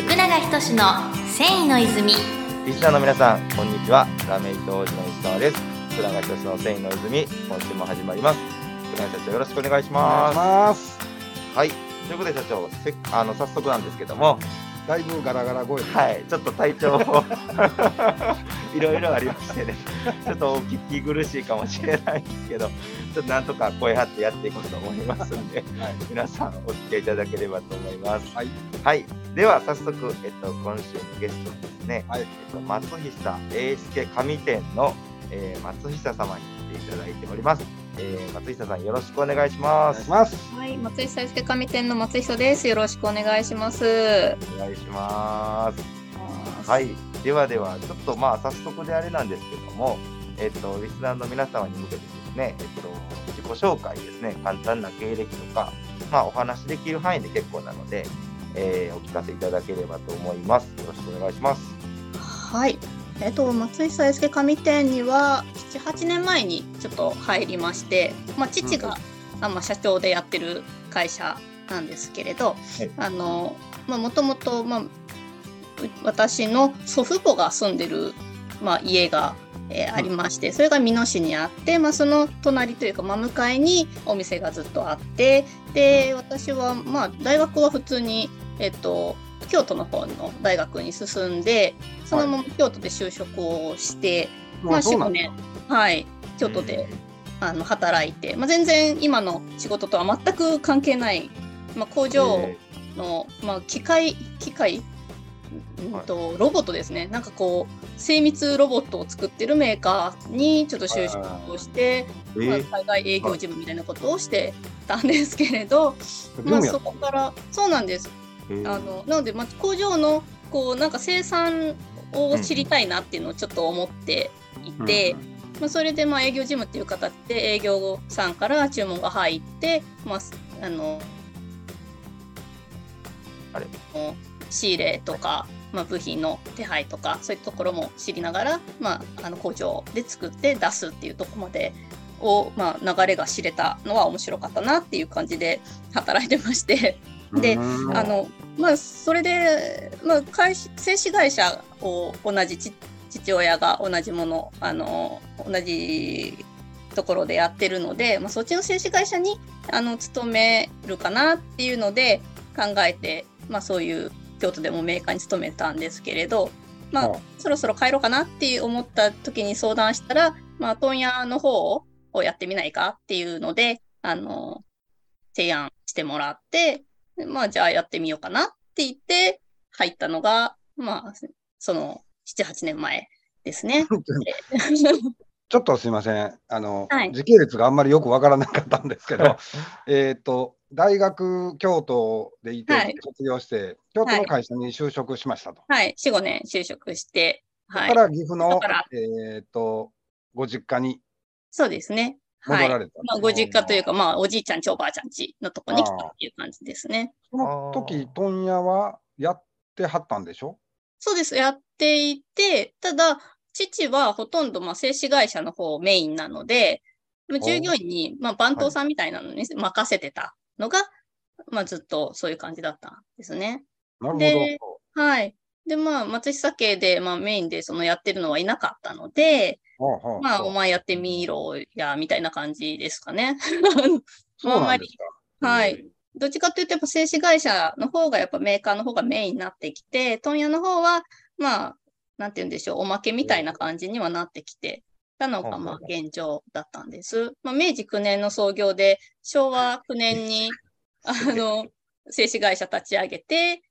福永仁の繊維の泉リスナーの皆さん、こんにちは。ラメイト王子の石川です。福永仁の繊維の泉、今週も始まります。福永社長、よろしくお願いします。ます。はい。ということで、社長、せあの早速なんですけども、だいぶガラガラ声で。はい、ちょっと体調も いろいろありましてね、ちょっとお聞き苦しいかもしれないんですけど、ちょっとなんとか声張ってやっていこうと思いますんで、はい。皆さんお付き合いいただければと思います。はい。はい。では、早速、えっと、今週のゲストですね、はい。えっと、松久英介紙店の、えー松久様に来ていただいております。えー松久さん、よろしくお願いしおます。ます。はい、松井大輔紙店の松久です。よろしくお願いします。お願いします。はい。ではでは、ちょっとまあ、早速であれなんですけども、えっと、リスナーの皆様に向けてですね、えっと、自己紹介ですね、簡単な経歴とか、まあ、お話できる範囲で結構なので、えーお聞かせいただければと思います。よろしくお願いします。はい。えっと、松井大輔紙店には7、8年前にちょっと入りまして、まあ、父が、あまあ、社長でやってる会社なんですけれど、はいあの、まあ、もともと、まあ、う私の祖父母が住んでる、まあ、家が、えーありまして、それが美濃市にあって、まあ、その隣というか、真向かいにお店がずっとあって、で、私は、まあ、大学は普通に、えっと、京都の方の大学に進んで、そのまま京都で就職をして、まあ、4、5そうなんだ。年、はい、京都で、あの働いて、まあ、全然今の仕事とは全く関係ない、まあ、工場え。の、まあ、機械機械うんとロボットですね。なんかこう精密ロボットを作ってるメーカーにちょっと就職をして、まあ、海外営業事務みたいなことをしてたんですけれど、まあ、そこからそうなんです。えーあのなので、まあ、工場のこうなんか生産を知りたいなっていうのをちょっと思っていて、まあ、それでまあ営業事務っていう形で営業さんから注文が入って、まあ、すあのあれ？仕入れとか、まあ、部品の手配とかそういうところも知りながら、まあ、あの工場で作って出すっていうところまでを、まあ、流れが知れたのは面白かったなっていう感じで働いてまして。でうん。あのまあ、それで、まあ、会社製紙会社を同じち父親が同じものあの同じところでやってるので、まあ、そっちの製紙会社にあの勤めるかなっていうので考えて、まあ、そういう京都でもメーカーに勤めたんですけれど、まあはあ、そろそろ帰ろうかなって思った時に相談したら、まあ、問屋の方をやってみないかっていうのであの提案してもらってでまあ、じゃあやってみようかなって言って入ったのが、まあ、その7、8年前ですね。ちょっとすいません。あの、はい。時系列があんまりよくわからなかったんですけど、えっと、大学、京都でいて、はい。卒業して、京都の会社に就職しましたと。はい、4、5年就職して、はい。そこか、ら岐阜のえっと、ご実家に。そうですね。はい。戻られた。まあ、ご実家というか、まあ、おじいちゃんち、おばあちゃんちのとこに来たっていう感じですね。その時、問屋はやってはったんでしょ？そうです。やっていて、ただ、父はほとんど、まあ、製紙会社の方メインなので、まあ従業員に、まあ、番頭さんみたいなのに任せてたのが、まあ、ずっとそういう感じだったんですね。なるでほはい。で、まあ、松久家で、まあ、メインでそのやってるのはいなかったので、まあ、お前やってみろや、みたいな感じですかね。そうなんですか。はい。どっちかというと、やっぱ製紙会社の方が、やっぱメーカーの方がメインになってきて、問屋の方は、まあ、なんて言うんでしょう、おまけみたいな感じにはなってきてたのが、まあ、現状だったんです。まあ、明治9年の創業で、昭和9年に、あの、製紙会社立ち上げて、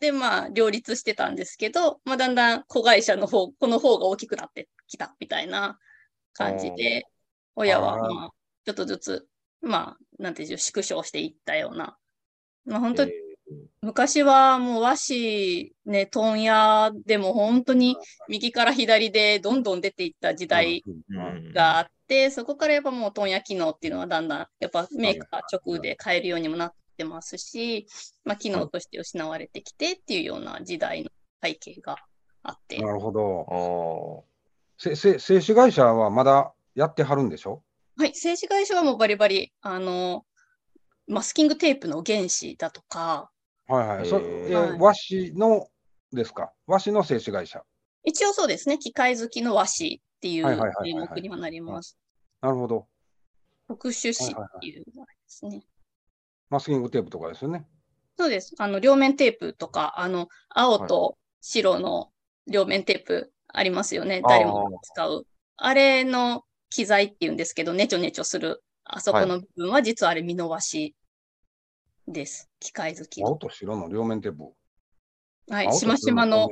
で、まあ、両立してたんですけど、まあ、だんだん子会社の方、この方が大きくなってきたみたいな感じで、親は、まあ、ちょっとずつ、まあ、なんていうんでしょう、縮小していったような。まあ、本当え昔はもう和紙、ね、問屋でも本当に右から左でどんどん出ていった時代があって、そこからやっぱもう問屋機能っていうのはだんだん、やっぱメーカー直で買えるようにもなってますし、まあ、機能として失われてきてっていうような時代の背景があって。なるほど。おせせ製紙会社はまだやってはるんでしょ？はい、政治会社はもうバリバリ、あの、マスキングテープの原子だとか、はいはい。そえはい和紙のですか？和紙の製紙会社。一応そうですね、機械好きの和紙っていう名目にはなります。なるほど。特殊紙っていうのがですね。マスキングテープとかですよね。そうです。あの、両面テープとか、あの、青と白の両面テープありますよね。あー誰もが使う。あれの機材っていうんですけど、ネチョネチョする、あそこの部分は実はあれ、美濃和紙です。機械好きの。青と白の両面テープ。はい。しましまの。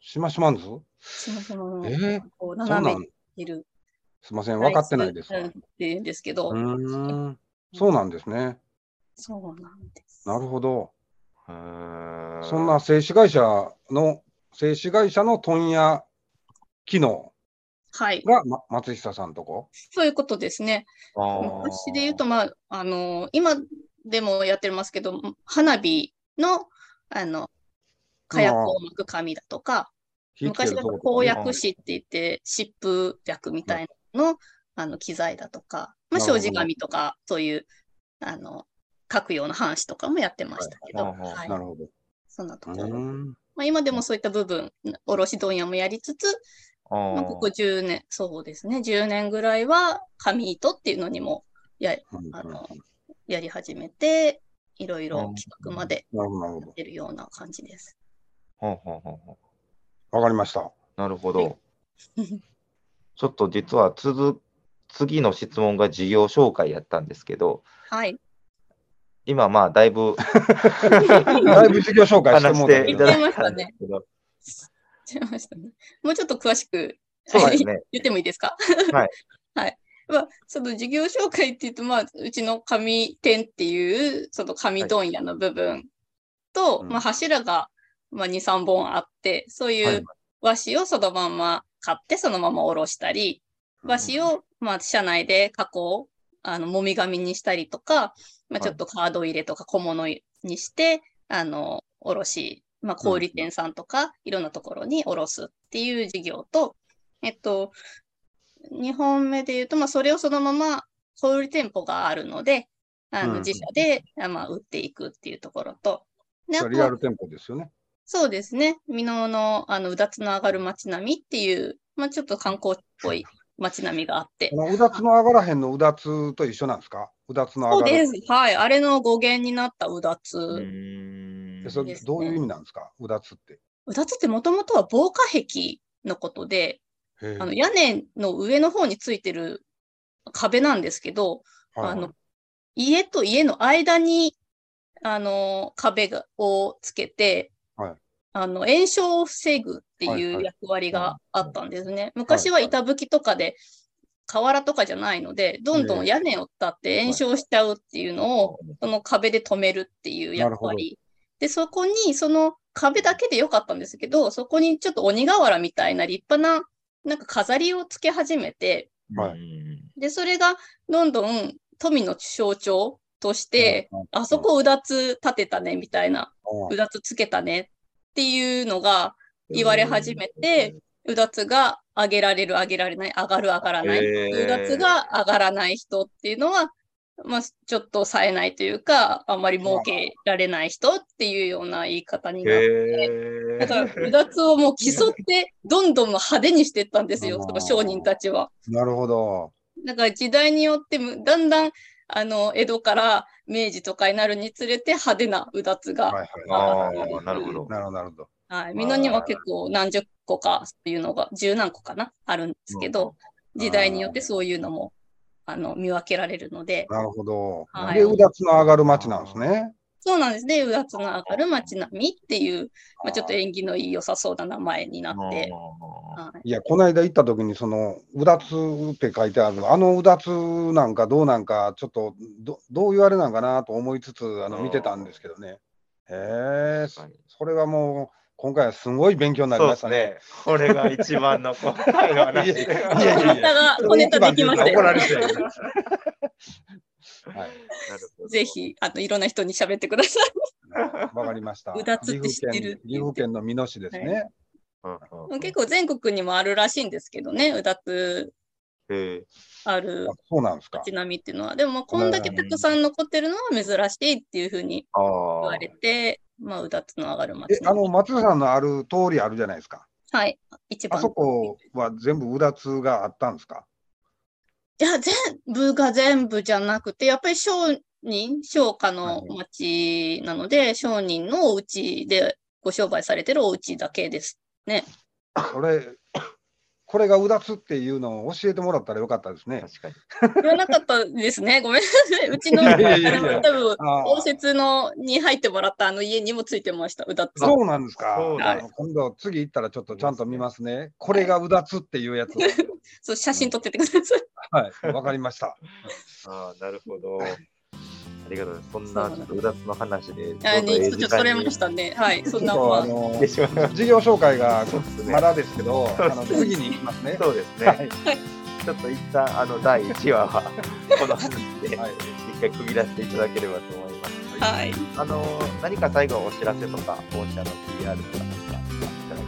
しましまんずしましまの、えー、こう斜めんにいる。すいません、分かってないですっていうんですけど、そうなんですね。そうなんです。なるほど。そんな製紙会社の、製紙会社の問屋機能はい。が、ま、松下さんとこ？そういうことですね。昔で言うと、まあ、あの、今でもやってますけど、花火の、あの、火薬を巻く紙だとか、昔だとるとことかね公約紙って言って、湿布薬みたいなのの、あの、機材だとか、まあ、障子紙とか、そういう、あの、書くような版紙とかもやってましたけど、はいはいはいなるほど。そんなとうころ。まあ、今でもそういった部分、卸問屋もやりつつ、あまあ、ーここ10年、そうですね、10年ぐらいは紙糸っていうのにもやうんあのやり始めて、いろいろ企画までやってるような感じです。わかりました。なるほど。ちょっと実は続次の質問が事業紹介やったんですけど、はい。今まあだいぶ だいぶ事業紹介してもうたけどていただいたんですけど、違いましたね。もうちょっと詳しくそうですね。言ってもいいですか？はい。はい。まあ、その事業紹介っていうと、まあ、うちの紙店っていう、その紙問屋の部分と、うんまあ、柱が、まあ、2、3本あって、そうはいいう和紙をそのまんま買って、そのままおろしたり、和紙を、まあ、社内で加工、あの、もみ紙にしたりとか、まあ、ちょっとカード入れとか小物にして、あの、おろし、まあ、小売店さんとか、いろんなところにおろすっていう事業と、えっと、2本目で言うと、まあ、それをそのまま小売店舗があるので、あうんの、自社で、あまあ、売っていくっていうところと、でリアル店舗ですよね。そうですね。美濃の、あの、うだつの上がる街並みっていう、まあ、ちょっと観光っぽい街並みがあって。うだつの上がらへんのうだつと一緒なんですか？うだつのそう上がらです。はい。あれの語源になったうだつ。ううーんでそれどういう意味なんですか？うだつって。だつってもともとは防火壁のことで、あの、屋根の上の方についてる壁なんですけど、はい。あの、家と家の間に、あの、壁がをつけて、はい。あの、炎症を防ぐってはいはい。いう役割があったんですね。昔は板吹きとかで、瓦とかじゃないので、どんどん屋根を伝って炎症しちゃうっていうのを、その壁で止めるっていう役割。で、そこに、その壁だけでよかったんですけど、そこにちょっと鬼瓦みたいな立派な、なんか飾りをつけ始めて、はい。うん。で、それがどんどん富の象徴として、あそこうだつ立てたね、みたいな、うんうだつつけたねっていうのが言われ始めて、うだつが上げられる、上げられない、上がる、上がらない、うだつが上がらない人っていうのは、まあ、ちょっと冴えないというか、あんまり儲けられない人っていうような言い方になって、へだから、ーうだつをもう競って、どんどん派手にしていったんですよ、その商人たちは。なるほど。だから時代によってむだんだんあの江戸から明治とかになるにつれて派手なうだつが、はいあはい。あ、なるほど。なるほど、なるほど。はい、美濃には結構何十個かっていうのが十何個かな？あるんですけど、時代によってそういうのもあの見分けられるので、なるほど。はい。で、うだつの上がる街なんですね。そうなんですね、うだつの上がる街並みっていう、まあ、ちょっと縁起のいい良さそうな名前になって、はい、いや、この間行った時に、その、うだつって書いてある、あのうだつなんかどうなんか、ちょっとど、どういうあれなんかなと思いつつ、あの、見てたんですけどね。へえ、それはもう、今回はすごい勉強になりましたね。これが一番の今回の話。いやいやいや小ネタが、小ネタできましたぜ。ひ、あの、いろんな人に喋ってください。わかりました。うだつって知ってる岐阜県の美濃市ですね。結構全国にもあるらしいんですけどね、うだつあるあそうなんですか。街並みっていうのは。でも、こんだけたくさん残ってるのは珍しいっていうふうにあ言あわれて、まあ、うだつの上がる街え、あの、松田さんのある通りあるじゃないですか？はい。一番。あそこは全部うだつがあったんですか？いや、全部が全部じゃなくて、やっぱり商人、商家の町なので、商人のお家でご商売されてるお家だけですね。これ、これがうだつっていうのを教えてもらったらよかったですね。確かに。言わなかったですね。ごめんなさい。うちの、いあやいやいやの多分、応接のに入ってもらったあの家にもついてました、うだっつ。そうなんですか。今度、次行ったらちょっとちゃんと見ますね。これがうだつっていうやつ。そう、写真撮ってってください。はい、わかりました。ああ、なるほど。ありがとうございます。そんなちょっとうだつの話で、ちあょうどええにちょっと取れましたね。はい、そんなまあ。ちょっとあのでしょうね事業紹介がそうですねまだですけど、あの次に行きますね。そうですね。はいちょっと一旦、あの、第1話は、この話で、はい一回区切らせていただければと思います。はい。あの、何か最後お知らせとか、本社の PR とか何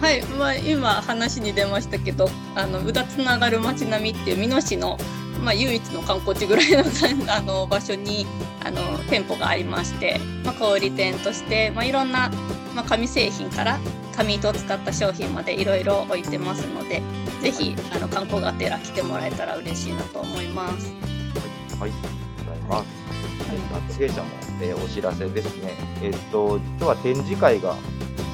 かはい、まあ、今話に出ましたけど、あの、うだつながる街並みっていう美濃市の、まあ、唯一の観光地ぐらいのあの場所にあの店舗がありまして、まあ、小売店として、まあ、いろんな、まあ、紙製品から紙糸を使った商品までいろいろ置いてますので、ぜひあの観光がてら来てもらえたら嬉しいなと思います。はい、ありがとうございます。発芸者も、えーお知らせですね。えっ、と、実は展示会が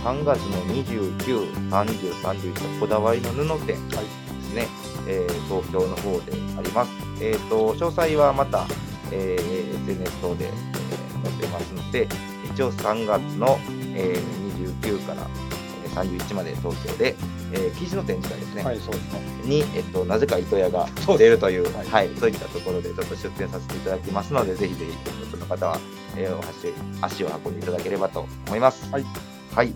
3月の29、30、31とこだわりの布店ですね、えー東京の方であります。えっ、と、詳細はまた、えー SNS 等で、えー載ってますので、一応3月の、えー29からえー31まで東京で、えー記事の展示会ですね。はい、そうですね。に、えっと、なぜか糸屋が出るという、はいはい、そういったところでちょっと出店させていただきますので、ぜひぜひ、その方は、えーお足足を運んでいただければと思います。はい。はい。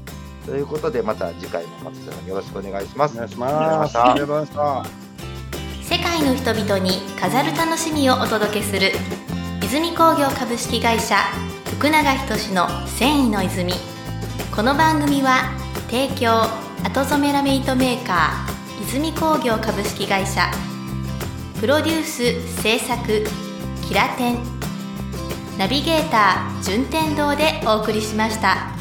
ということで、また次回も松下さんよろしくお願いします。お願いしまます。ありがとうございました。世界の人々に飾る楽しみをお届けする泉工業株式会社福永仁の繊維の泉。この番組は提供後染めラメイトメーカー泉工業株式会社。プロデュース制作キラテン。ナビゲーター順天堂でお送りしました。